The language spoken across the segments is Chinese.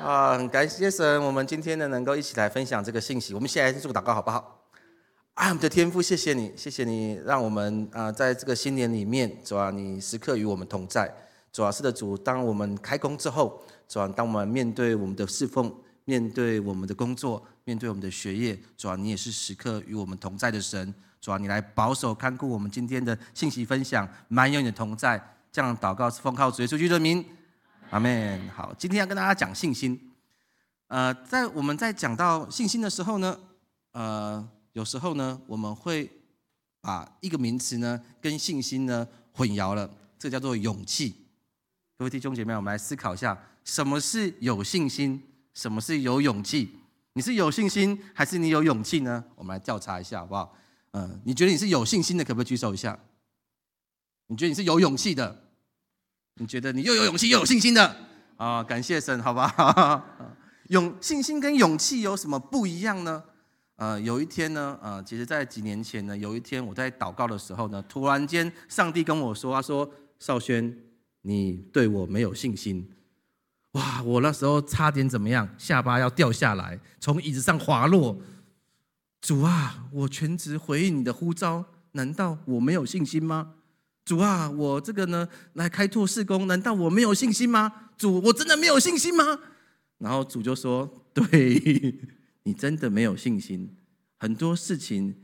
啊，很感谢神，我们今天呢能够一起来分享这个信息。我们先来做个祷告，好不好？啊，我们的天父，谢谢你，谢谢你，让我们啊在这个新年里面，主啊，你时刻与我们同在。主啊，是的，主，当我们开工之后，主啊，当我们面对我们的侍奉，面对我们的工作，面对我们的学业，主啊，你也是时刻与我们同在的神。主啊，你来保守看顾我们今天的信息分享，满有你的同在。这样祷告是奉靠主耶稣基督的名。阿门。好，今天要跟大家讲信心。呃，在我们在讲到信心的时候呢，呃，有时候呢，我们会把一个名词呢跟信心呢混淆了，这叫做勇气。各位弟兄姐妹，我们来思考一下，什么是有信心，什么是有勇气？你是有信心还是你有勇气呢？我们来调查一下，好不好？嗯，你觉得你是有信心的，可不可以举手一下？你觉得你是有勇气的？你觉得你又有勇气又有信心的啊？感谢神，好吧？勇信心跟勇气有什么不一样呢？呃，有一天呢，呃，其实在几年前呢，有一天我在祷告的时候呢，突然间上帝跟我说：“他说，少轩，你对我没有信心。”哇！我那时候差点怎么样？下巴要掉下来，从椅子上滑落。主啊，我全职回应你的呼召，难道我没有信心吗？主啊，我这个呢来开拓事工，难道我没有信心吗？主，我真的没有信心吗？然后主就说：“对 你真的没有信心，很多事情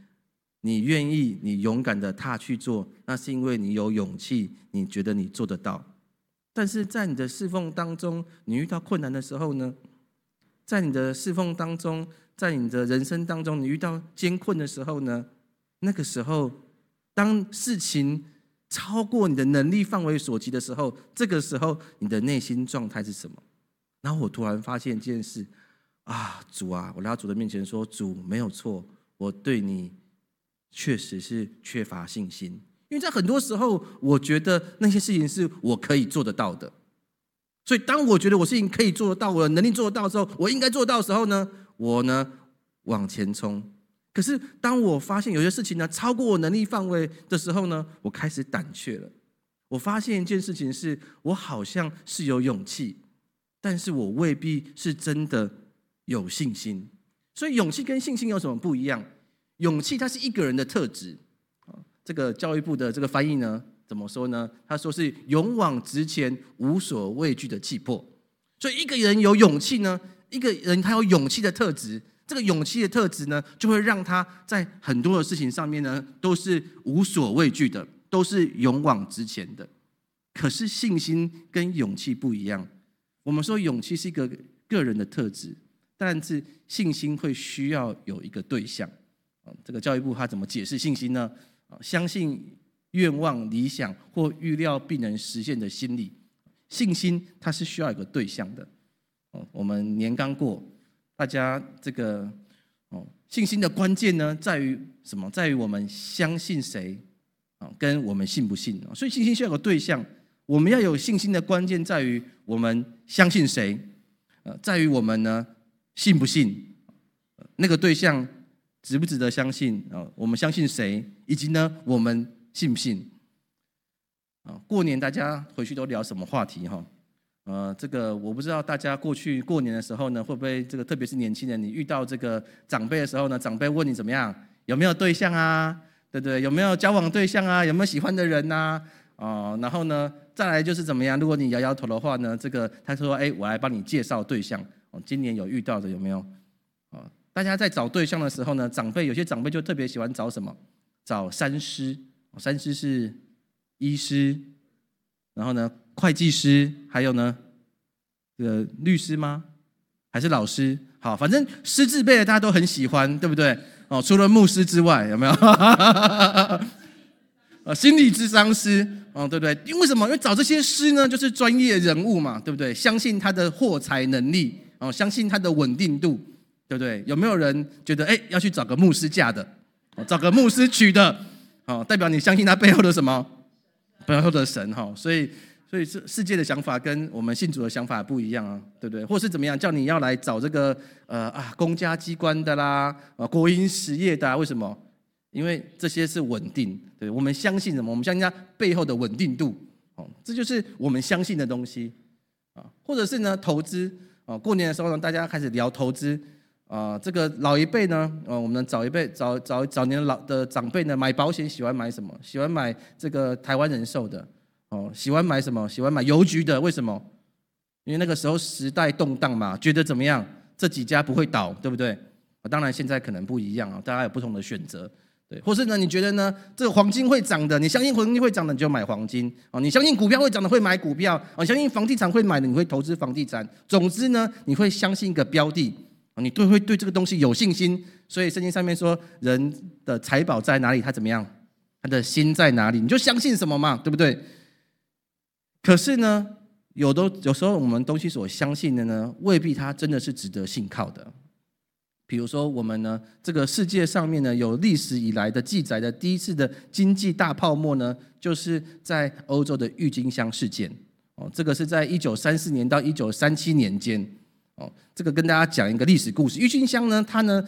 你愿意、你勇敢的踏去做，那是因为你有勇气，你觉得你做得到。但是在你的侍奉当中，你遇到困难的时候呢？在你的侍奉当中，在你的人生当中，你遇到艰困的时候呢？那个时候，当事情……超过你的能力范围所及的时候，这个时候你的内心状态是什么？然后我突然发现一件事啊，主啊，我来到主的面前说：“主没有错，我对你确实是缺乏信心，因为在很多时候，我觉得那些事情是我可以做得到的。所以当我觉得我事情可以做得到，我的能力做得到的时候，我应该做到的时候呢，我呢往前冲。”可是，当我发现有些事情呢超过我能力范围的时候呢，我开始胆怯了。我发现一件事情是，我好像是有勇气，但是我未必是真的有信心。所以，勇气跟信心有什么不一样？勇气它是一个人的特质啊。这个教育部的这个翻译呢，怎么说呢？他说是勇往直前、无所畏惧的气魄。所以，一个人有勇气呢，一个人他有勇气的特质。这个勇气的特质呢，就会让他在很多的事情上面呢，都是无所畏惧的，都是勇往直前的。可是信心跟勇气不一样。我们说勇气是一个个人的特质，但是信心会需要有一个对象。这个教育部他怎么解释信心呢？相信愿望、理想或预料必能实现的心理，信心它是需要一个对象的。我们年刚过。大家这个哦，信心的关键呢，在于什么？在于我们相信谁啊，跟我们信不信啊。所以信心需要有个对象，我们要有信心的关键在于我们相信谁，呃，在于我们呢信不信，那个对象值不值得相信啊？我们相信谁，以及呢我们信不信啊？过年大家回去都聊什么话题哈？呃，这个我不知道大家过去过年的时候呢，会不会这个，特别是年轻人，你遇到这个长辈的时候呢，长辈问你怎么样，有没有对象啊，对不对？有没有交往对象啊？有没有喜欢的人呐？哦，然后呢，再来就是怎么样？如果你摇摇头的话呢，这个他说，哎，我来帮你介绍对象。哦，今年有遇到的有没有？哦，大家在找对象的时候呢，长辈有些长辈就特别喜欢找什么？找三师，三师是医师，然后呢？会计师，还有呢，这个律师吗？还是老师？好，反正师字辈的大家都很喜欢，对不对？哦，除了牧师之外，有没有？呃，心理智商师，哦，对不对？因为什么？因为找这些师呢，就是专业人物嘛，对不对？相信他的获财能力，哦，相信他的稳定度，对不对？有没有人觉得哎要去找个牧师嫁的，哦，找个牧师娶的，哦，代表你相信他背后的什么背后的神哈？所以所以世世界的想法跟我们信主的想法不一样啊，对不对？或是怎么样叫你要来找这个呃啊公家机关的啦，啊国营实业的啊，为什么？因为这些是稳定，对我们相信什么？我们相信它背后的稳定度，哦，这就是我们相信的东西啊。或者是呢，投资啊，过年的时候呢，大家开始聊投资啊。这个老一辈呢，啊，我们早一辈早早早年老的长辈呢，买保险喜欢买什么？喜欢买这个台湾人寿的哦，喜欢买什么？喜欢买邮局的？为什么？因为那个时候时代动荡嘛，觉得怎么样？这几家不会倒，对不对？当然现在可能不一样啊，大家有不同的选择。对，或是呢？你觉得呢？这个黄金会涨的，你相信黄金会涨的，你就买黄金哦。你相信股票会涨的，会买股票哦。相信房地产会买的，你会投资房地产。总之呢，你会相信一个标的啊，你对会对这个东西有信心。所以圣经上面说，人的财宝在哪里？他怎么样？他的心在哪里？你就相信什么嘛，对不对？可是呢，有的有时候我们东西所相信的呢，未必它真的是值得信靠的。比如说，我们呢，这个世界上面呢，有历史以来的记载的第一次的经济大泡沫呢，就是在欧洲的郁金香事件。哦，这个是在一九三四年到一九三七年间。哦，这个跟大家讲一个历史故事。郁金香呢，它呢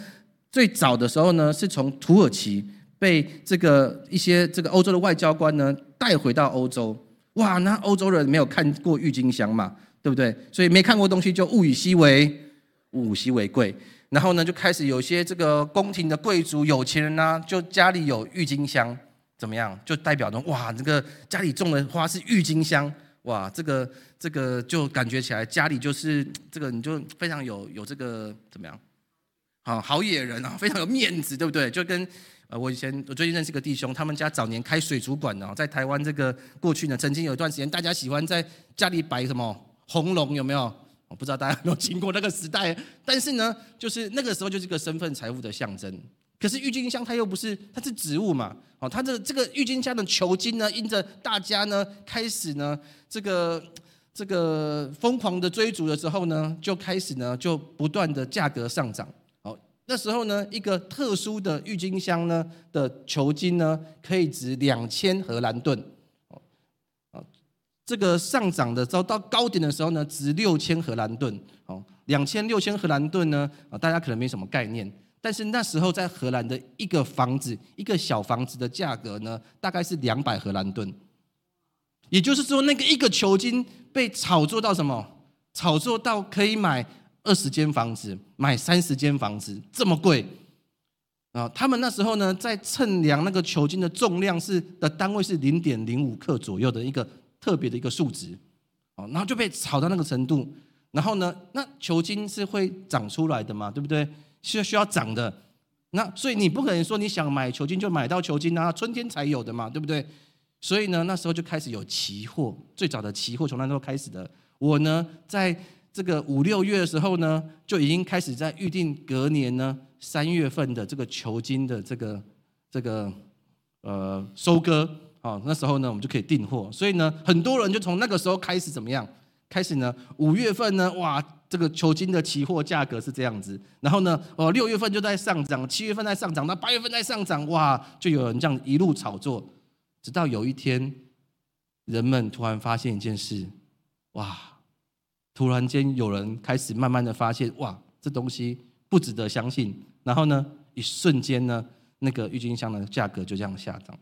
最早的时候呢，是从土耳其被这个一些这个欧洲的外交官呢带回到欧洲。哇，那欧洲人没有看过郁金香嘛，对不对？所以没看过东西就物以稀为物以稀为贵。然后呢，就开始有些这个宫廷的贵族、有钱人呢，就家里有郁金香，怎么样？就代表着哇，这个家里种的花是郁金香，哇，这个这个就感觉起来家里就是这个，你就非常有有这个怎么样？好好野人啊，非常有面子，对不对？就跟 呃，我以前我最近认识个弟兄，他们家早年开水族馆的，在台湾这个过去呢，曾经有一段时间，大家喜欢在家里摆什么红龙，有没有？我不知道大家有没有经过那个时代，但是呢，就是那个时候就是个身份财富的象征。可是郁金香它又不是，它是植物嘛，哦，它的这个郁金香的球茎呢，因着大家呢开始呢这个这个疯狂的追逐的时候呢，就开始呢就不断的价格上涨。那时候呢一个特殊的郁金香呢的球茎呢可以值两千荷兰盾。哦这个上涨的时候到高点的时候呢，值六千荷兰盾，哦，两千六千荷兰盾呢，啊，大家可能没什么概念，但是那时候在荷兰的一个房子，一个小房子的价格呢，大概是两百荷兰盾，也就是说，那个一个球茎被炒作到什么？炒作到可以买二十间房子，买三十间房子，这么贵啊！他们那时候呢，在称量那个球金的重量是的单位是零点零五克左右的一个。特别的一个数值，哦，然后就被炒到那个程度，然后呢，那球茎是会长出来的嘛，对不对？需需要长的，那所以你不可能说你想买球茎就买到球茎啊，春天才有的嘛，对不对？所以呢，那时候就开始有期货，最早的期货从那时候开始的。我呢，在这个五六月的时候呢，就已经开始在预定隔年呢三月份的这个球茎的这个这个呃收割。哦，那时候呢，我们就可以订货，所以呢，很多人就从那个时候开始怎么样？开始呢，五月份呢，哇，这个球金的期货价格是这样子，然后呢，哦，六月份就在上涨，七月份在上涨，那八月份在上涨，哇，就有人这样一路炒作，直到有一天，人们突然发现一件事，哇，突然间有人开始慢慢的发现，哇，这东西不值得相信，然后呢，一瞬间呢，那个郁金香的价格就这样下涨。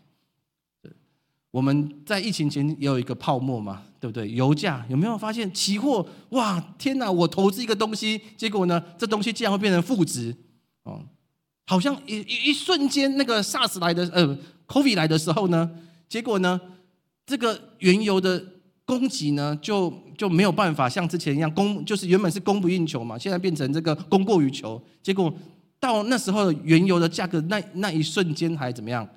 我们在疫情前也有一个泡沫嘛，对不对？油价有没有发现期货？哇，天哪！我投资一个东西，结果呢，这东西竟然会变成负值哦，好像一一一瞬间，那个 SARS 来的呃，COVID 来的时候呢，结果呢，这个原油的供给呢，就就没有办法像之前一样供，就是原本是供不应求嘛，现在变成这个供过于求，结果到那时候原油的价格那那一瞬间还怎么样？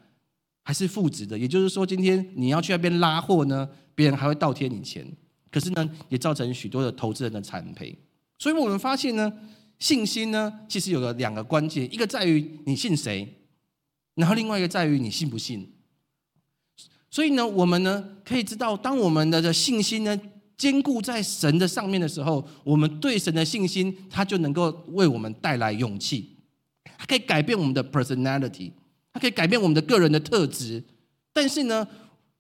还是负值的，也就是说，今天你要去那边拉货呢，别人还会倒贴你钱，可是呢，也造成许多的投资人的惨赔。所以我们发现呢，信心呢，其实有个两个关键，一个在于你信谁，然后另外一个在于你信不信。所以呢，我们呢可以知道，当我们的的信心呢坚固在神的上面的时候，我们对神的信心，它就能够为我们带来勇气，它可以改变我们的 personality，它可以改变我们的个人的特质。但是呢，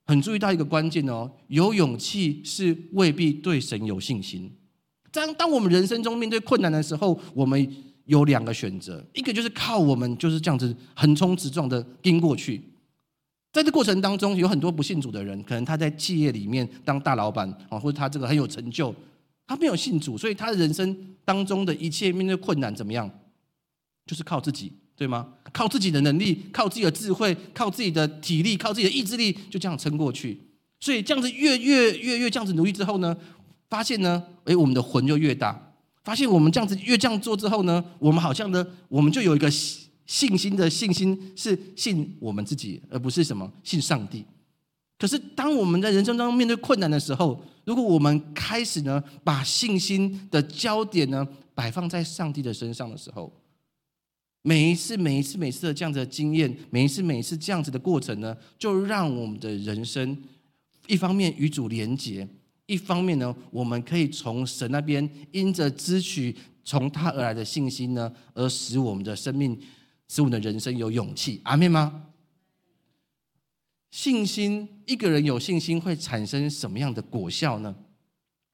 很注意到一个关键哦，有勇气是未必对神有信心。当当我们人生中面对困难的时候，我们有两个选择，一个就是靠我们就是这样子横冲直撞的跟过去。在这过程当中，有很多不信主的人，可能他在企业里面当大老板啊，或者他这个很有成就，他没有信主，所以他的人生当中的一切面对困难怎么样，就是靠自己，对吗？靠自己的能力，靠自己的智慧，靠自己的体力，靠自己的意志力，就这样撑过去。所以这样子越越越越这样子努力之后呢，发现呢，诶，我们的魂就越大。发现我们这样子越这样做之后呢，我们好像呢，我们就有一个。信心的信心是信我们自己，而不是什么信上帝。可是，当我们在人生当中面对困难的时候，如果我们开始呢，把信心的焦点呢摆放在上帝的身上的时候，每一次、每一次、每一次的这样子的经验，每一次、每一次这样子的过程呢，就让我们的人生一方面与主连结，一方面呢，我们可以从神那边因着支取从他而来的信心呢，而使我们的生命。使我们的人生有勇气，阿妹吗？信心，一个人有信心会产生什么样的果效呢？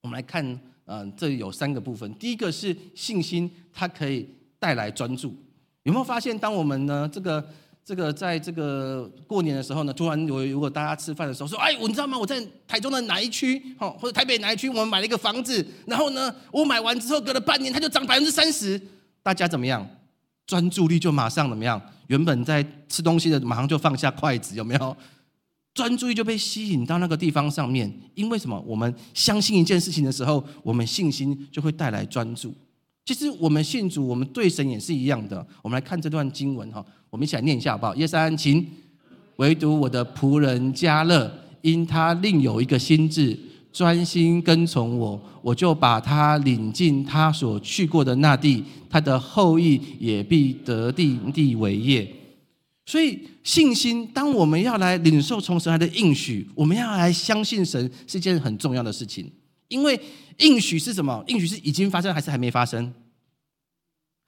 我们来看，嗯，这有三个部分。第一个是信心，它可以带来专注。有没有发现，当我们呢，这个这个在这个过年的时候呢，突然有如果大家吃饭的时候说，哎，你知道吗？我在台中的哪一区，哈，或者台北哪一区，我们买了一个房子，然后呢，我买完之后隔了半年，它就涨百分之三十，大家怎么样？专注力就马上怎么样？原本在吃东西的，马上就放下筷子，有没有？专注力就被吸引到那个地方上面。因为什么？我们相信一件事情的时候，我们信心就会带来专注。其实我们信主，我们对神也是一样的。我们来看这段经文哈，我们一起来念一下好不好？耶三请，唯独我的仆人加勒，因他另有一个心智。专心跟从我，我就把他领进他所去过的那地，他的后裔也必得地地为业。所以信心，当我们要来领受从神来的应许，我们要来相信神是一件很重要的事情。因为应许是什么？应许是已经发生还是还没发生？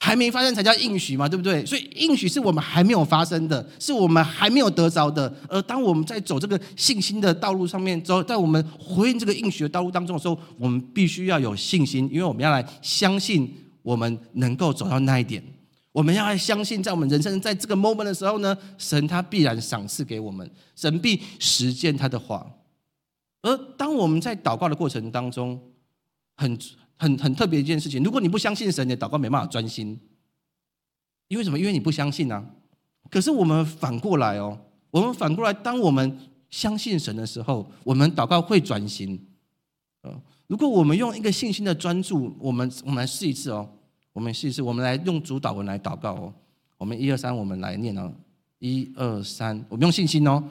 还没发生才叫应许嘛，对不对？所以应许是我们还没有发生的，是我们还没有得着的。而当我们在走这个信心的道路上面，走在我们回应这个应许的道路当中的时候，我们必须要有信心，因为我们要来相信我们能够走到那一点。我们要来相信，在我们人生在这个 moment 的时候呢，神他必然赏赐给我们，神必实践他的话。而当我们在祷告的过程当中，很。很很特别一件事情，如果你不相信神，你的祷告没办法专心。因为什么？因为你不相信啊。可是我们反过来哦，我们反过来，当我们相信神的时候，我们祷告会专心。呃，如果我们用一个信心的专注，我们我们来试一次哦，我们试一次，我们来用主导文来祷告哦。我们一二三，我们来念哦，一二三，我们用信心哦。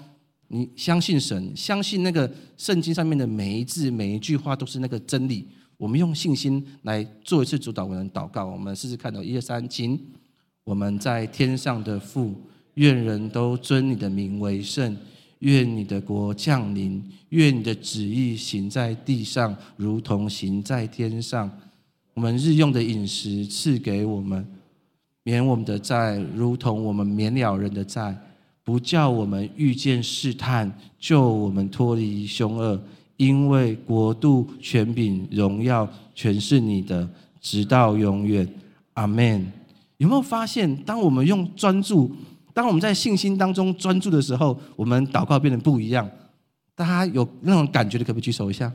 你相信神，相信那个圣经上面的每一字每一句话都是那个真理。我们用信心来做一次主导文祷告，我们试试看。到一二三，请我们在天上的父，愿人都尊你的名为圣，愿你的国降临，愿你的旨意行在地上，如同行在天上。我们日用的饮食赐给我们，免我们的债，如同我们免了人的债，不叫我们遇见试探，救我们脱离凶恶。因为国度、权柄、荣耀，全是你的，直到永远。阿门。有没有发现，当我们用专注，当我们在信心当中专注的时候，我们祷告变得不一样？大家有那种感觉的，可不可以举手一下？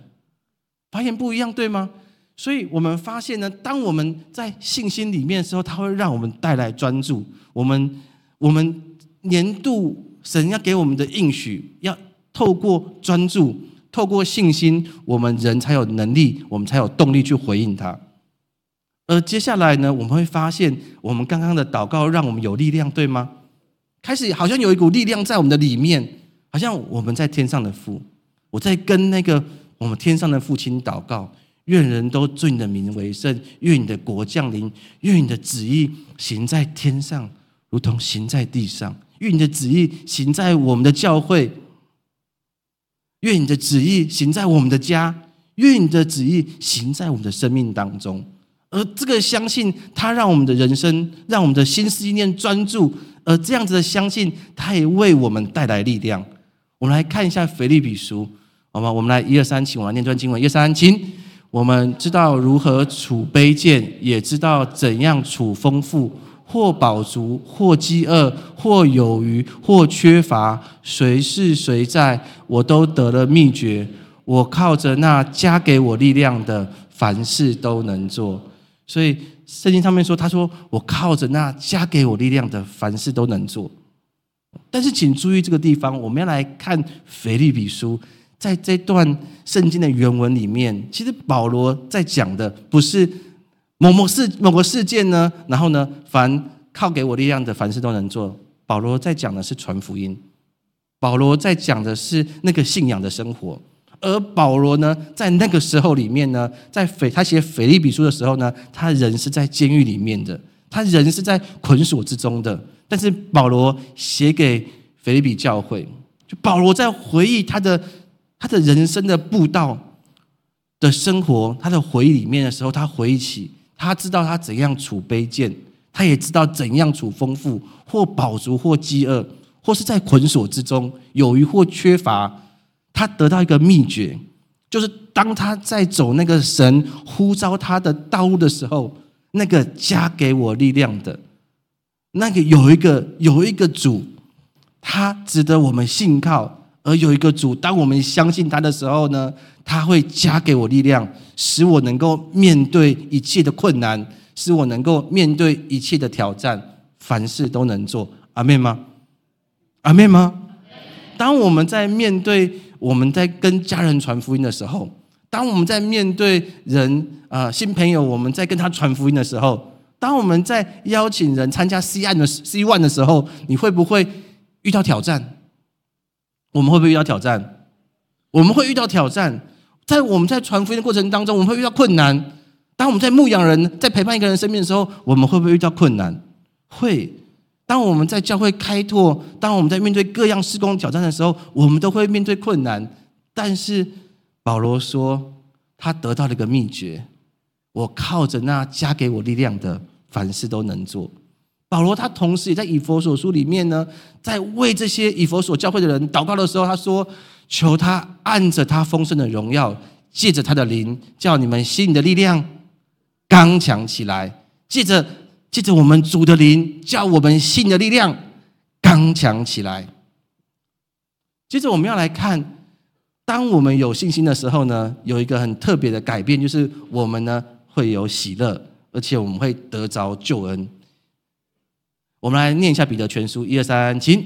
发现不一样，对吗？所以我们发现呢，当我们在信心里面的时候，它会让我们带来专注。我们我们年度神要给我们的应许，要透过专注。透过信心，我们人才有能力，我们才有动力去回应他。而接下来呢，我们会发现，我们刚刚的祷告让我们有力量，对吗？开始好像有一股力量在我们的里面，好像我们在天上的父，我在跟那个我们天上的父亲祷告：愿人都尊你的名为圣，愿你的国降临，愿你的旨意行在天上，如同行在地上。愿你的旨意行在我们的教会。愿你的旨意行在我们的家，愿你的旨意行在我们的生命当中。而这个相信，它让我们的人生，让我们的心思意念专注。而这样子的相信，它也为我们带来力量。我们来看一下腓立比书，好吗？我们来一二三，请我来念段经文。一二三，请。我们知道如何处卑贱，也知道怎样处丰富。或饱足，或饥饿，或有余，或缺乏，谁是谁在，我都得了秘诀。我靠着那加给我力量的，凡事都能做。所以圣经上面说，他说我靠着那加给我力量的，凡事都能做。但是请注意这个地方，我们要来看腓立比书，在这段圣经的原文里面，其实保罗在讲的不是。某某事某个事件呢？然后呢？凡靠给我力量的，凡事都能做。保罗在讲的是传福音，保罗在讲的是那个信仰的生活。而保罗呢，在那个时候里面呢，在腓他写腓利比书的时候呢，他人是在监狱里面的，他人是在捆锁之中的。但是保罗写给腓利比教会，就保罗在回忆他的他的人生的步道的生活，他的回忆里面的时候，他回忆起。他知道他怎样处卑贱，他也知道怎样处丰富，或饱足，或饥饿，或是在捆锁之中有余或缺乏。他得到一个秘诀，就是当他在走那个神呼召他的道路的时候，那个加给我力量的，那个有一个有一个主，他值得我们信靠。而有一个主，当我们相信他的时候呢，他会加给我力量，使我能够面对一切的困难，使我能够面对一切的挑战，凡事都能做。阿妹吗？阿妹吗？当我们在面对我们在跟家人传福音的时候，当我们在面对人啊新朋友，我们在跟他传福音的时候，当我们在邀请人参加 C 案的 C one 的时候，你会不会遇到挑战？我们会不会遇到挑战？我们会遇到挑战，在我们在传福音的过程当中，我们会遇到困难。当我们在牧养人、在陪伴一个人生命的时候，我们会不会遇到困难？会。当我们在教会开拓，当我们在面对各样施工挑战的时候，我们都会面对困难。但是保罗说，他得到了一个秘诀：我靠着那加给我力量的，凡事都能做。保罗他同时也在以佛所书里面呢，在为这些以佛所教会的人祷告的时候，他说：“求他按着他丰盛的荣耀，借着他的灵，叫你们心里的力量刚强起来；借着借着我们主的灵，叫我们心的力量刚强起来。”接着我们要来看，当我们有信心的时候呢，有一个很特别的改变，就是我们呢会有喜乐，而且我们会得着救恩。我们来念一下彼得全书，一二三，请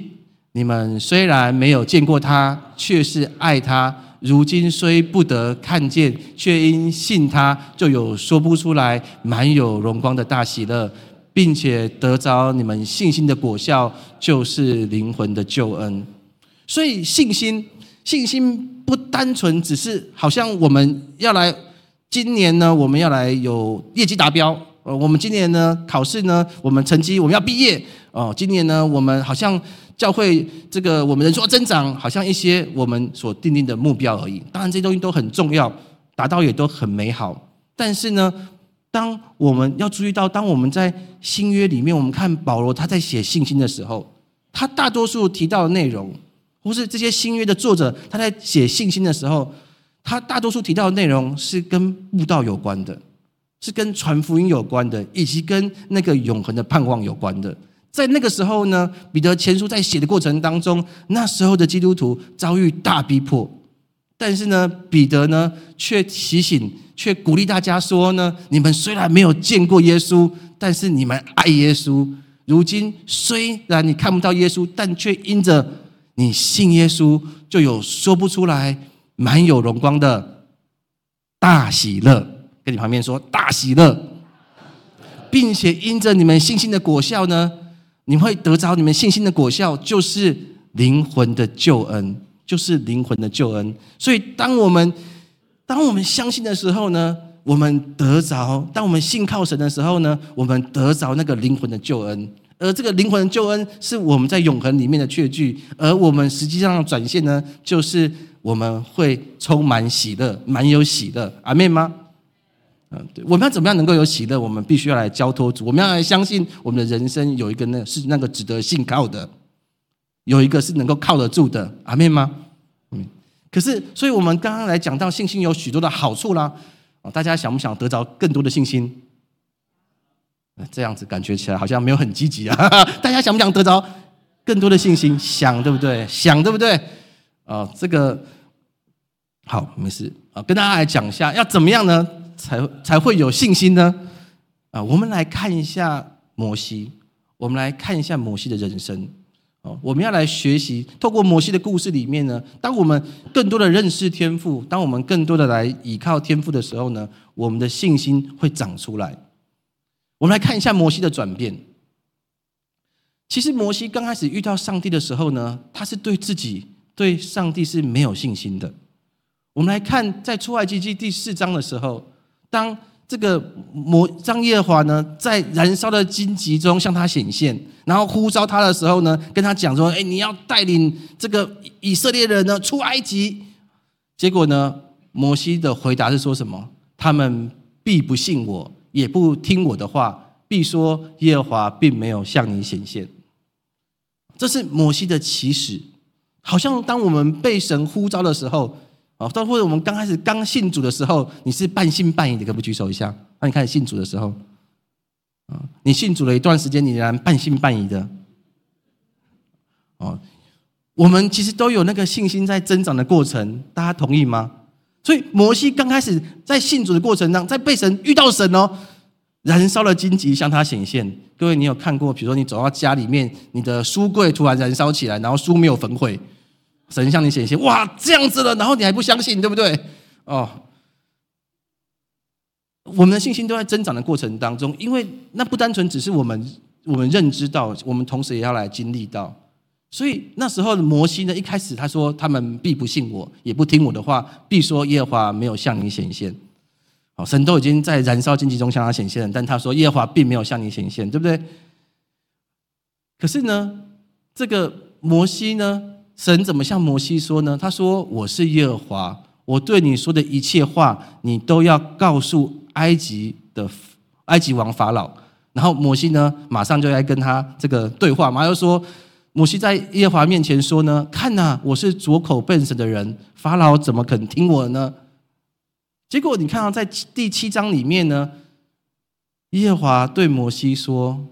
你们虽然没有见过他，却是爱他；如今虽不得看见，却因信他，就有说不出来、满有荣光的大喜乐，并且得着你们信心的果效，就是灵魂的救恩。所以信心，信心不单纯只是好像我们要来，今年呢，我们要来有业绩达标。呃，我们今年呢考试呢，我们成绩我们要毕业哦。今年呢，我们好像教会这个我们人数增长，好像一些我们所定定的目标而已。当然这些东西都很重要，达到也都很美好。但是呢，当我们要注意到，当我们在新约里面，我们看保罗他在写信心的时候，他大多数提到的内容，或是这些新约的作者他在写信心的时候，他大多数提到的内容是跟悟道有关的。是跟传福音有关的，以及跟那个永恒的盼望有关的。在那个时候呢，彼得前书在写的过程当中，那时候的基督徒遭遇大逼迫，但是呢，彼得呢却提醒、却鼓励大家说呢：你们虽然没有见过耶稣，但是你们爱耶稣。如今虽然你看不到耶稣，但却因着你信耶稣，就有说不出来、满有荣光的大喜乐。跟你旁边说大喜乐，并且因着你们信心的果效呢，你会得着你们信心的果效，就是灵魂的救恩，就是灵魂的救恩。所以，当我们当我们相信的时候呢，我们得着；当我们信靠神的时候呢，我们得着那个灵魂的救恩。而这个灵魂的救恩是我们在永恒里面的确据，而我们实际上转现呢，就是我们会充满喜乐，满有喜乐。阿妹吗？对。我们要怎么样能够有喜乐？我们必须要来交托主，我们要来相信我们的人生有一个那是那个值得信靠的，有一个是能够靠得住的。阿妹吗？嗯。可是，所以我们刚刚来讲到信心有许多的好处啦。哦，大家想不想得着更多的信心？这样子感觉起来好像没有很积极啊。大家想不想得着更多的信心？想对不对？想对不对？哦，这个好，没事啊。跟大家来讲一下，要怎么样呢，才才会有信心呢？啊，我们来看一下摩西，我们来看一下摩西的人生。哦，我们要来学习，透过摩西的故事里面呢，当我们更多的认识天赋，当我们更多的来倚靠天赋的时候呢，我们的信心会长出来。我们来看一下摩西的转变。其实摩西刚开始遇到上帝的时候呢，他是对自己、对上帝是没有信心的。我们来看在出埃及记第四章的时候，当这个摩张耶华呢，在燃烧的荆棘中向他显现，然后呼召他的时候呢，跟他讲说：“哎，你要带领这个以色列人呢出埃及。”结果呢，摩西的回答是说什么？他们必不信我，也不听我的话，必说耶和华并没有向你显现。这是摩西的起始，好像当我们被神呼召的时候。哦，到或者我们刚开始刚信主的时候，你是半信半疑的，可不可以举手一下？那你开始信主的时候，啊，你信主了一段时间，你仍然半信半疑的，哦，我们其实都有那个信心在增长的过程，大家同意吗？所以摩西刚开始在信主的过程当中，在被神遇到神哦，燃烧了荆棘向他显现。各位，你有看过？比如说你走到家里面，你的书柜突然燃烧起来，然后书没有焚毁。神向你显现，哇，这样子了，然后你还不相信，对不对？哦，我们的信心都在增长的过程当中，因为那不单纯只是我们我们认知到，我们同时也要来经历到。所以那时候的摩西呢，一开始他说他们必不信我，也不听我的话，必说耶和华没有向你显现。好，神都已经在燃烧荆棘中向他显现了，但他说耶和华并没有向你显现，对不对？可是呢，这个摩西呢？神怎么向摩西说呢？他说：“我是耶和华，我对你说的一切话，你都要告诉埃及的埃及王法老。”然后摩西呢，马上就来跟他这个对话嘛，又说：“摩西在耶和华面前说呢，看呐，我是拙口笨舌的人，法老怎么肯听我呢？”结果你看到在第七章里面呢，耶和华对摩西说：“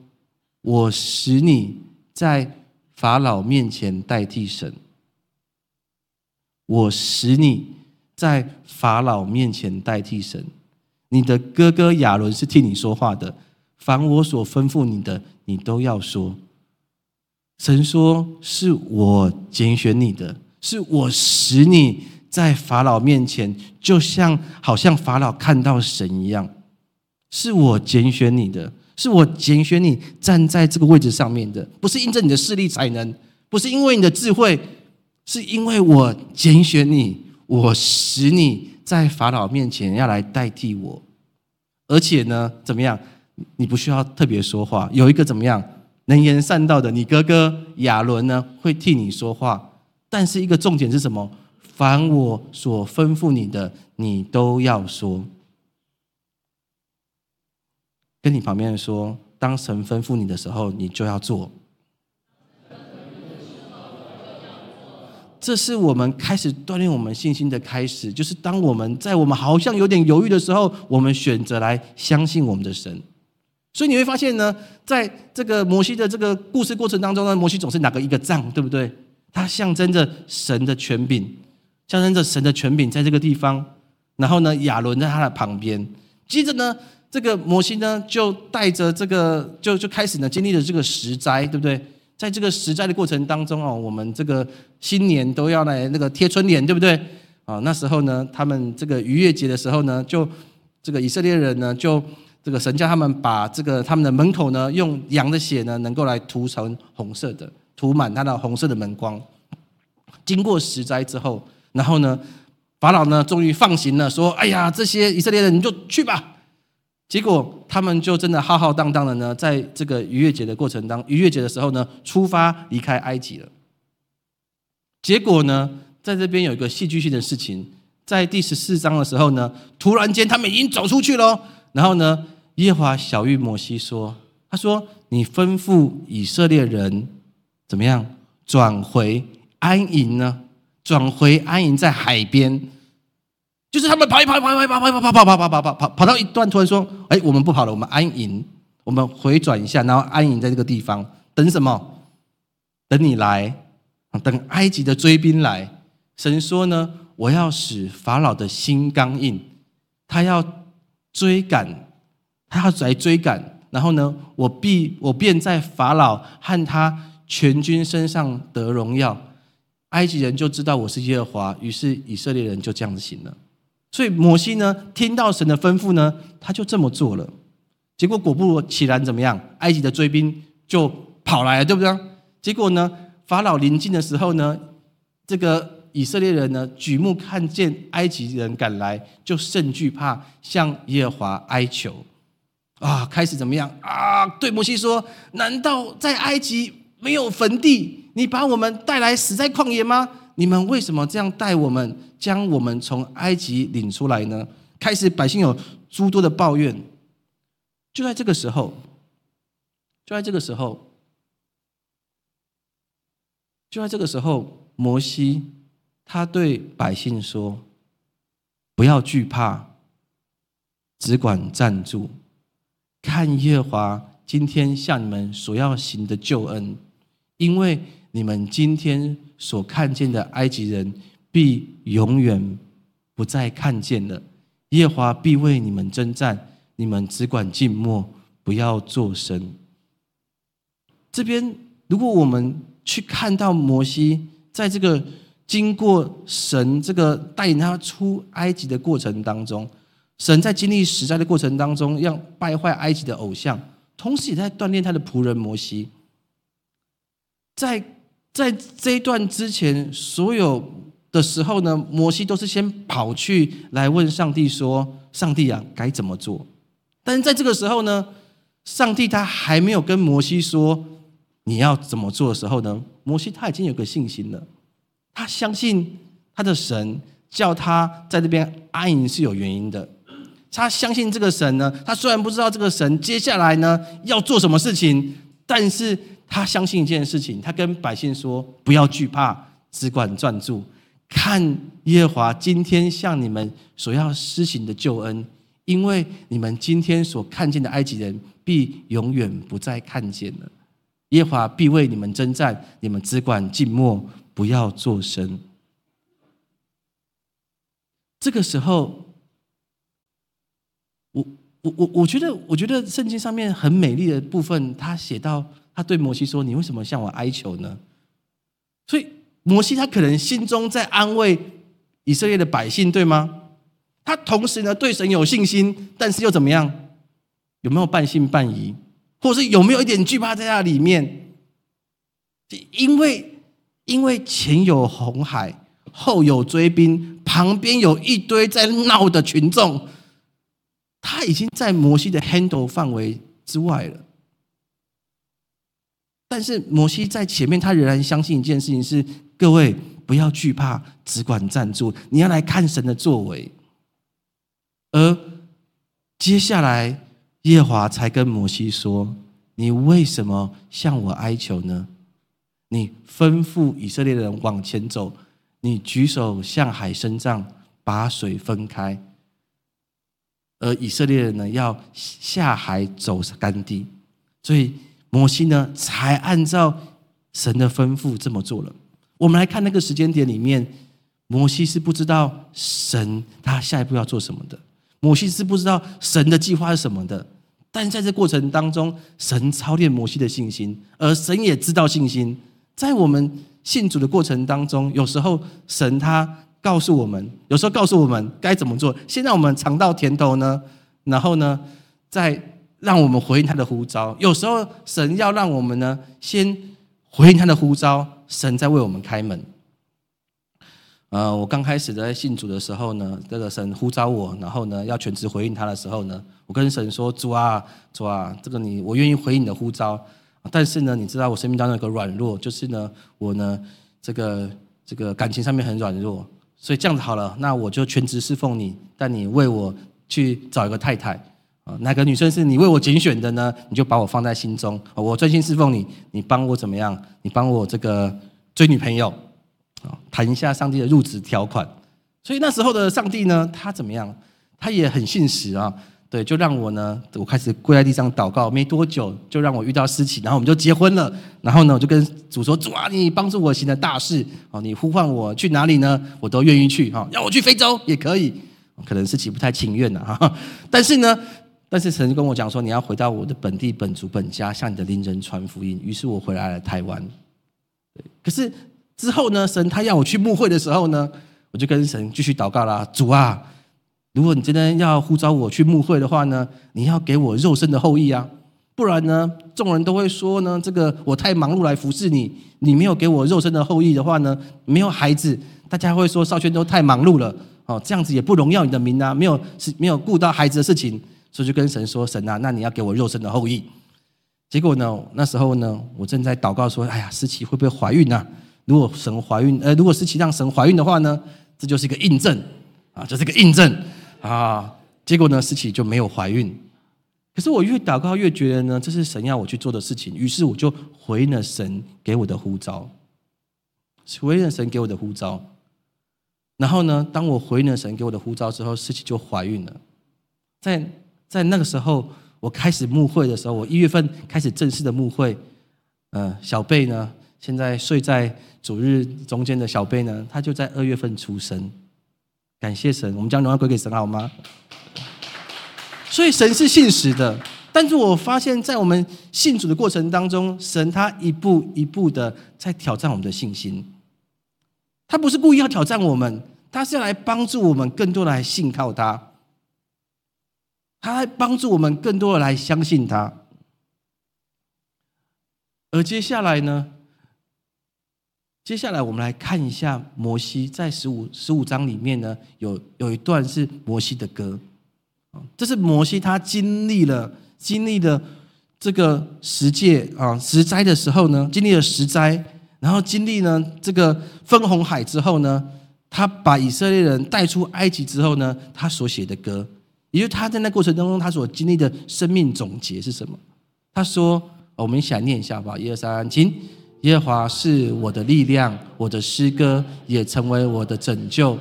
我使你在。”法老面前代替神，我使你在法老面前代替神。你的哥哥亚伦是替你说话的，凡我所吩咐你的，你都要说。神说：“是我拣选你的，是我使你在法老面前，就像好像法老看到神一样，是我拣选你的。”是我拣选你站在这个位置上面的，不是因着你的势力才能，不是因为你的智慧，是因为我拣选你，我使你在法老面前要来代替我，而且呢，怎么样？你不需要特别说话，有一个怎么样能言善道的，你哥哥亚伦呢会替你说话，但是一个重点是什么？凡我所吩咐你的，你都要说。跟你旁边说，当神吩咐你的时候，你就要做。这是我们开始锻炼我们信心的开始，就是当我们在我们好像有点犹豫的时候，我们选择来相信我们的神。所以你会发现呢，在这个摩西的这个故事过程当中呢，摩西总是拿个一个杖，对不对？它象征着神的权柄，象征着神的权柄在这个地方。然后呢，亚伦在他的旁边，接着呢。这个摩西呢，就带着这个，就就开始呢，经历了这个十灾，对不对？在这个十灾的过程当中哦，我们这个新年都要来那个贴春联，对不对？啊，那时候呢，他们这个逾越节的时候呢，就这个以色列人呢，就这个神叫他们把这个他们的门口呢，用羊的血呢，能够来涂成红色的，涂满它的红色的门光。经过十灾之后，然后呢，法老呢，终于放行了，说：“哎呀，这些以色列人，你就去吧。”结果他们就真的浩浩荡荡的呢，在这个逾越节的过程当逾越节的时候呢，出发离开埃及了。结果呢，在这边有一个戏剧性的事情，在第十四章的时候呢，突然间他们已经走出去了，然后呢，耶华小玉摩西说：“他说你吩咐以色列人怎么样转回安营呢？转回安营在海边，就是他们跑一跑，跑跑跑跑跑跑跑跑跑跑跑跑到一段，突然说：哎，我们不跑了，我们安营，我们回转一下，然后安营在这个地方，等什么？等你来，等埃及的追兵来。”神说呢，我要使法老的心刚硬，他要追赶，他要来追赶，然后呢，我必我便在法老和他全军身上得荣耀，埃及人就知道我是耶和华，于是以色列人就这样子行了。所以摩西呢，听到神的吩咐呢，他就这么做了。结果果不其然，怎么样？埃及的追兵就跑来了，对不对？结果呢，法老临近的时候呢，这个。以色列人呢，举目看见埃及人赶来，就甚惧怕，向耶和华哀求。啊，开始怎么样啊？对摩西说：“难道在埃及没有坟地？你把我们带来死在旷野吗？你们为什么这样带我们，将我们从埃及领出来呢？”开始百姓有诸多的抱怨。就在这个时候，就在这个时候，就在这个时候，摩西。他对百姓说：“不要惧怕，只管站住，看耶和华今天向你们所要行的救恩。因为你们今天所看见的埃及人，必永远不再看见了。耶和华必为你们征战，你们只管静默，不要作声。”这边，如果我们去看到摩西在这个。经过神这个带领他出埃及的过程当中，神在经历实在的过程当中，要败坏埃及的偶像，同时也在锻炼他的仆人摩西。在在这一段之前，所有的时候呢，摩西都是先跑去来问上帝说：“上帝啊，该怎么做？”但是在这个时候呢，上帝他还没有跟摩西说你要怎么做的时候呢，摩西他已经有个信心了。他相信他的神叫他在这边安营是有原因的。他相信这个神呢，他虽然不知道这个神接下来呢要做什么事情，但是他相信一件事情，他跟百姓说：不要惧怕，只管专注，看耶和华今天向你们所要施行的救恩，因为你们今天所看见的埃及人，必永远不再看见了。耶和华必为你们征战，你们只管静默。不要做声。这个时候，我我我我觉得，我觉得圣经上面很美丽的部分，他写到，他对摩西说：“你为什么向我哀求呢？”所以摩西他可能心中在安慰以色列的百姓，对吗？他同时呢对神有信心，但是又怎么样？有没有半信半疑，或者是有没有一点惧怕在那里面？因为。因为前有红海，后有追兵，旁边有一堆在闹的群众，他已经在摩西的 handle 范围之外了。但是摩西在前面，他仍然相信一件事情：是各位不要惧怕，只管站住，你要来看神的作为。而接下来，耶华才跟摩西说：“你为什么向我哀求呢？”你吩咐以色列人往前走，你举手向海伸杖，把水分开，而以色列人呢要下海走干地，所以摩西呢才按照神的吩咐这么做了。我们来看那个时间点里面，摩西是不知道神他下一步要做什么的，摩西是不知道神的计划是什么的，但在这过程当中，神操练摩西的信心，而神也知道信心。在我们信主的过程当中，有时候神他告诉我们，有时候告诉我们该怎么做，先让我们尝到甜头呢，然后呢，再让我们回应他的呼召。有时候神要让我们呢，先回应他的呼召，神在为我们开门。呃，我刚开始在信主的时候呢，这个神呼召我，然后呢要全职回应他的时候呢，我跟神说：“主啊，主啊，这个你，我愿意回应你的呼召。”但是呢，你知道我生命当中有个软弱，就是呢，我呢，这个这个感情上面很软弱，所以这样子好了，那我就全职侍奉你，但你为我去找一个太太，哪个女生是你为我拣选的呢？你就把我放在心中，我专心侍奉你，你帮我怎么样？你帮我这个追女朋友啊，谈一下上帝的入职条款。所以那时候的上帝呢，他怎么样？他也很信实啊。对，就让我呢，我开始跪在地上祷告，没多久就让我遇到思琪，然后我们就结婚了。然后呢，我就跟主说：“主啊，你帮助我行的大事，哦，你呼唤我去哪里呢？我都愿意去。哈，要我去非洲也可以。可能思琪不太情愿呐，哈。但是呢，但是神跟我讲说，你要回到我的本地、本族、本家，向你的邻人传福音。于是我回来了台湾。可是之后呢，神他要我去牧会的时候呢，我就跟神继续祷告啦，主啊。如果你今天要呼召我去牧会的话呢，你要给我肉身的后裔啊，不然呢，众人都会说呢，这个我太忙碌来服侍你，你没有给我肉身的后裔的话呢，没有孩子，大家会说少轩都太忙碌了，哦，这样子也不荣耀你的名啊，没有是没有顾到孩子的事情，所以就跟神说，神啊，那你要给我肉身的后裔。结果呢，那时候呢，我正在祷告说，哎呀，思琪会不会怀孕呢？如果神怀孕，呃，如果思琪让神怀孕的话呢，这就是一个印证啊，这是个印证。啊，结果呢，思琪就没有怀孕。可是我越祷告越觉得呢，这是神要我去做的事情。于是我就回应了神给我的呼召，回应了神给我的呼召。然后呢，当我回应了神给我的呼召之后，思琪就怀孕了。在在那个时候，我开始募会的时候，我一月份开始正式的募会。嗯，小贝呢，现在睡在主日中间的小贝呢，他就在二月份出生。感谢神，我们将荣耀归给神，好吗？所以神是信实的，但是我发现，在我们信主的过程当中，神他一步一步的在挑战我们的信心。他不是故意要挑战我们，他是要来帮助我们更多的来信靠他，他来帮助我们更多的来相信他。而接下来呢？接下来我们来看一下摩西在十五十五章里面呢，有有一段是摩西的歌，这是摩西他经历了经历了这个十戒啊十灾的时候呢，经历了十灾，然后经历呢这个分红海之后呢，他把以色列人带出埃及之后呢，他所写的歌，也就他在那过程当中他所经历的生命总结是什么？他说，我们一起来念一下吧，一二三，请。耶和华是我的力量，我的诗歌也成为我的拯救。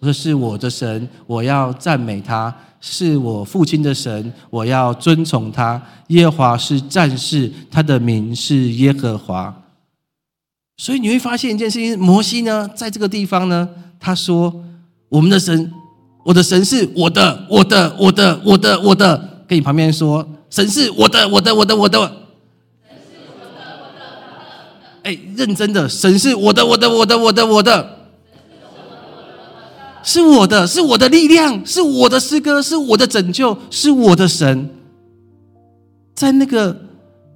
这是我的神，我要赞美他；是我父亲的神，我要尊崇他。耶和华是战士，他的名是耶和华。所以你会发现一件事情：摩西呢，在这个地方呢，他说：“我们的神，我的神是我的，我的，我的，我的，我的。”跟你旁边说：“神是我的，我的，我的，我的。”哎，认真的，神是我的，我的，我的，我的，我的，是我的，是我的力量，是我的诗歌，是我的拯救，是我的神。在那个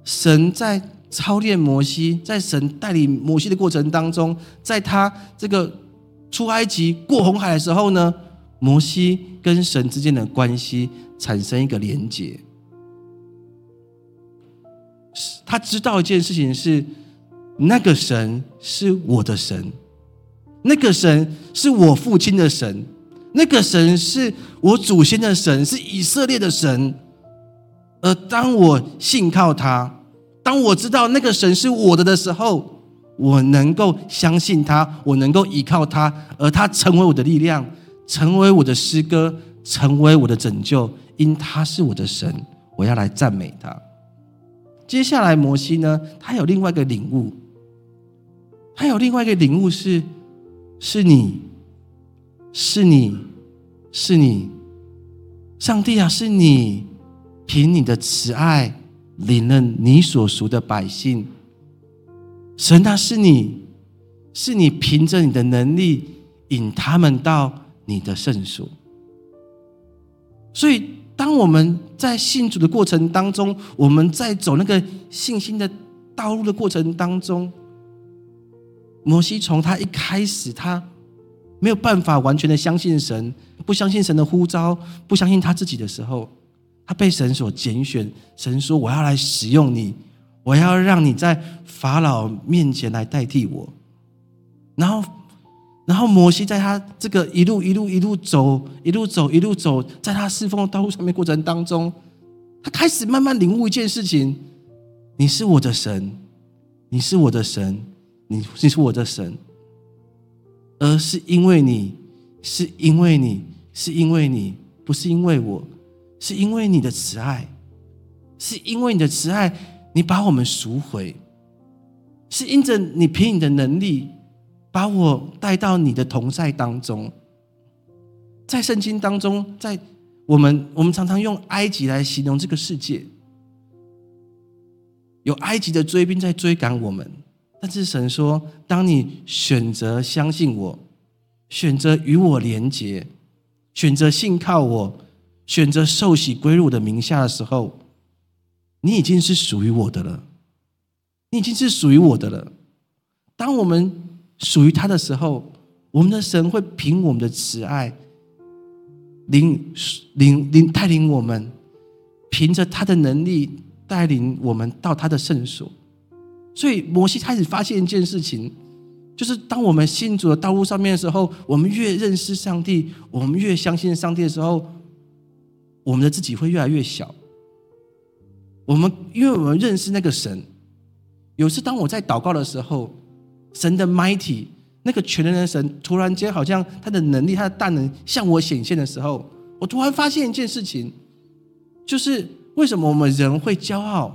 神在操练摩西，在神带领摩西的过程当中，在他这个出埃及过红海的时候呢，摩西跟神之间的关系产生一个连结。他知道一件事情是。那个神是我的神，那个神是我父亲的神，那个神是我祖先的神，是以色列的神。而当我信靠他，当我知道那个神是我的的时候，我能够相信他，我能够依靠他，而他成为我的力量，成为我的诗歌，成为我的拯救，因他是我的神，我要来赞美他。接下来，摩西呢，他有另外一个领悟。还有另外一个领悟是，是你，是你，是你，上帝啊，是你凭你的慈爱领了你所属的百姓。神啊，是你，是你凭着你的能力引他们到你的圣所。所以，当我们在信主的过程当中，我们在走那个信心的道路的过程当中。摩西从他一开始，他没有办法完全的相信神，不相信神的呼召，不相信他自己的时候，他被神所拣选。神说：“我要来使用你，我要让你在法老面前来代替我。”然后然后摩西在他这个一路一路一路走，一路走一路走，在他侍奉的道路上面过程当中，他开始慢慢领悟一件事情：你是我的神，你是我的神，你你是我的神，而是因为你，是因为你，是因为你，不是因为我，是因为你的慈爱，是因为你的慈爱，你把我们赎回，是因着你凭你的能力。把我带到你的同在当中，在圣经当中，在我们我们常常用埃及来形容这个世界，有埃及的追兵在追赶我们，但是神说，当你选择相信我，选择与我连结，选择信靠我，选择受洗归入我的名下的时候，你已经是属于我的了，你已经是属于我的了。当我们属于他的时候，我们的神会凭我们的慈爱，领领领带领我们，凭着他的能力带领我们到他的圣所。所以摩西开始发现一件事情，就是当我们信主的道路上面的时候，我们越认识上帝，我们越相信上帝的时候，我们的自己会越来越小。我们因为我们认识那个神，有时当我在祷告的时候。神的 mighty 那个全能的神，突然间好像他的能力、他的大能向我显现的时候，我突然发现一件事情，就是为什么我们人会骄傲？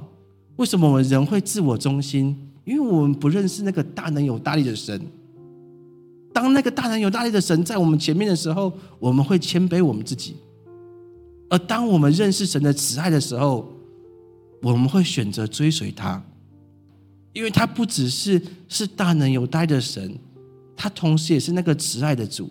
为什么我们人会自我中心？因为我们不认识那个大能有大力的神。当那个大能有大力的神在我们前面的时候，我们会谦卑我们自己；而当我们认识神的慈爱的时候，我们会选择追随他。因为他不只是是大能有待的神，他同时也是那个慈爱的主，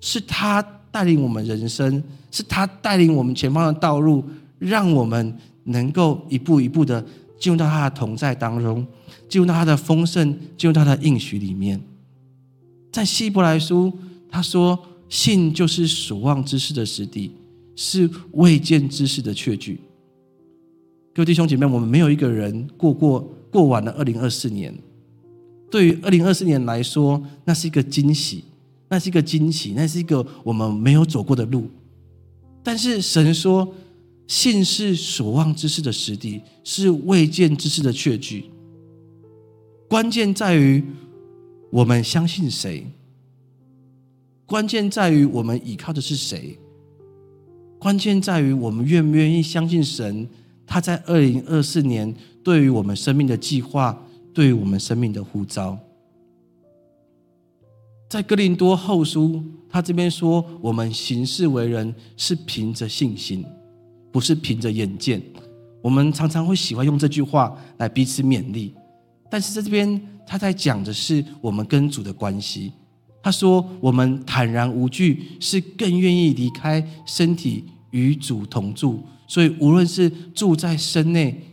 是他带领我们人生，是他带领我们前方的道路，让我们能够一步一步的进入到他的同在当中，进入到他的丰盛，进入到他的应许里面。在希伯来书，他说：“信就是所望之事的实底，是未见之事的确据。”各位弟兄姐妹，我们没有一个人过过。过完了二零二四年，对于二零二四年来说，那是一个惊喜，那是一个惊喜，那是一个我们没有走过的路。但是神说，信是所望之事的实底，是未见之事的确据。关键在于我们相信谁，关键在于我们依靠的是谁，关键在于我们愿不愿意相信神。他在二零二四年。对于我们生命的计划，对于我们生命的呼召，在哥林多后书，他这边说，我们行事为人是凭着信心，不是凭着眼见。我们常常会喜欢用这句话来彼此勉励，但是在这边他在讲的是我们跟主的关系。他说，我们坦然无惧，是更愿意离开身体与主同住。所以，无论是住在身内。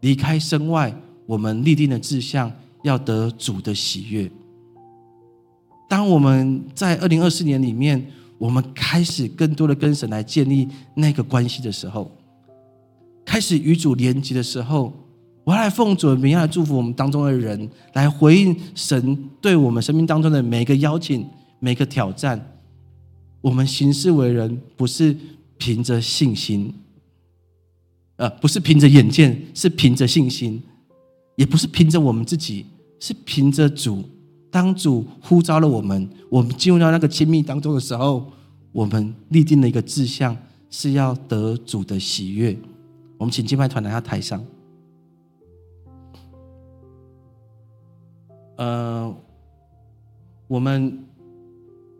离开身外，我们立定的志向要得主的喜悦。当我们在二零二四年里面，我们开始更多的跟神来建立那个关系的时候，开始与主连接的时候，我要来奉主的名来祝福我们当中的人，来回应神对我们生命当中的每一个邀请、每一个挑战。我们行事为人，不是凭着信心。呃，不是凭着眼见，是凭着信心；也不是凭着我们自己，是凭着主。当主呼召了我们，我们进入到那个亲密当中的时候，我们立定了一个志向，是要得主的喜悦。我们请敬拜团来到台上。呃，我们，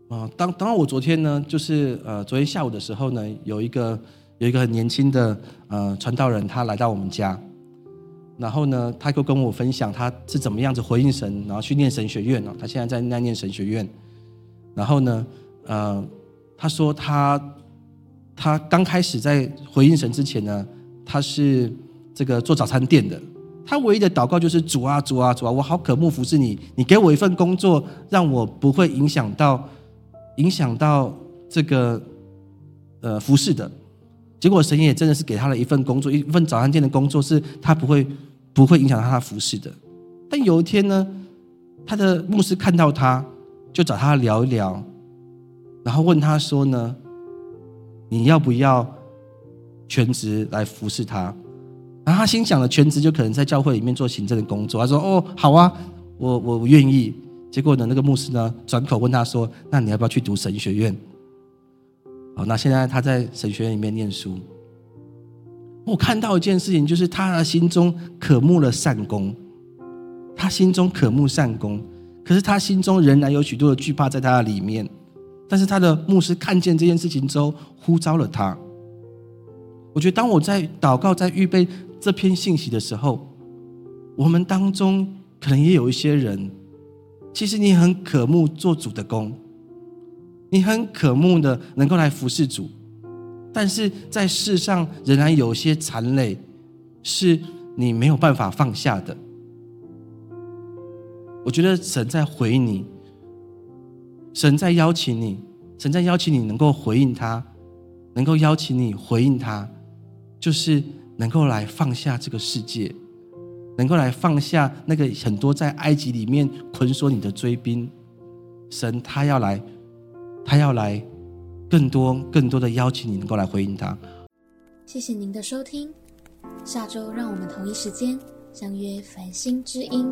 啊，当当然，我昨天呢，就是呃，昨天下午的时候呢，有一个。有一个很年轻的呃传道人，他来到我们家，然后呢，他就跟我分享他是怎么样子回应神，然后去念神学院哦。他现在在那念神学院，然后呢，呃，他说他他刚开始在回应神之前呢，他是这个做早餐店的，他唯一的祷告就是主啊主啊主啊，我好渴慕服侍你，你给我一份工作，让我不会影响到影响到这个呃服侍的。结果神也真的是给他了一份工作，一份早餐店的工作，是他不会不会影响到他服侍的。但有一天呢，他的牧师看到他，就找他聊一聊，然后问他说呢，你要不要全职来服侍他？然后他心想的全职就可能在教会里面做行政的工作。他说：“哦，好啊，我我我愿意。”结果呢，那个牧师呢转口问他说：“那你要不要去读神学院？”好，那现在他在神学院里面念书。我看到一件事情，就是他的心中渴慕了善功，他心中渴慕善功，可是他心中仍然有许多的惧怕在他的里面。但是他的牧师看见这件事情之后，呼召了他。我觉得，当我在祷告、在预备这篇信息的时候，我们当中可能也有一些人，其实你很渴慕做主的工，你很渴慕的能够来服侍主。但是在世上仍然有些残累，是你没有办法放下的。我觉得神在回你，神在邀请你，神在邀请你能够回应他，能够邀请你回应他，就是能够来放下这个世界，能够来放下那个很多在埃及里面捆锁你的追兵。神他要来，他要来。更多、更多的邀请你能够来回应他。谢谢您的收听，下周让我们同一时间相约繁星之音。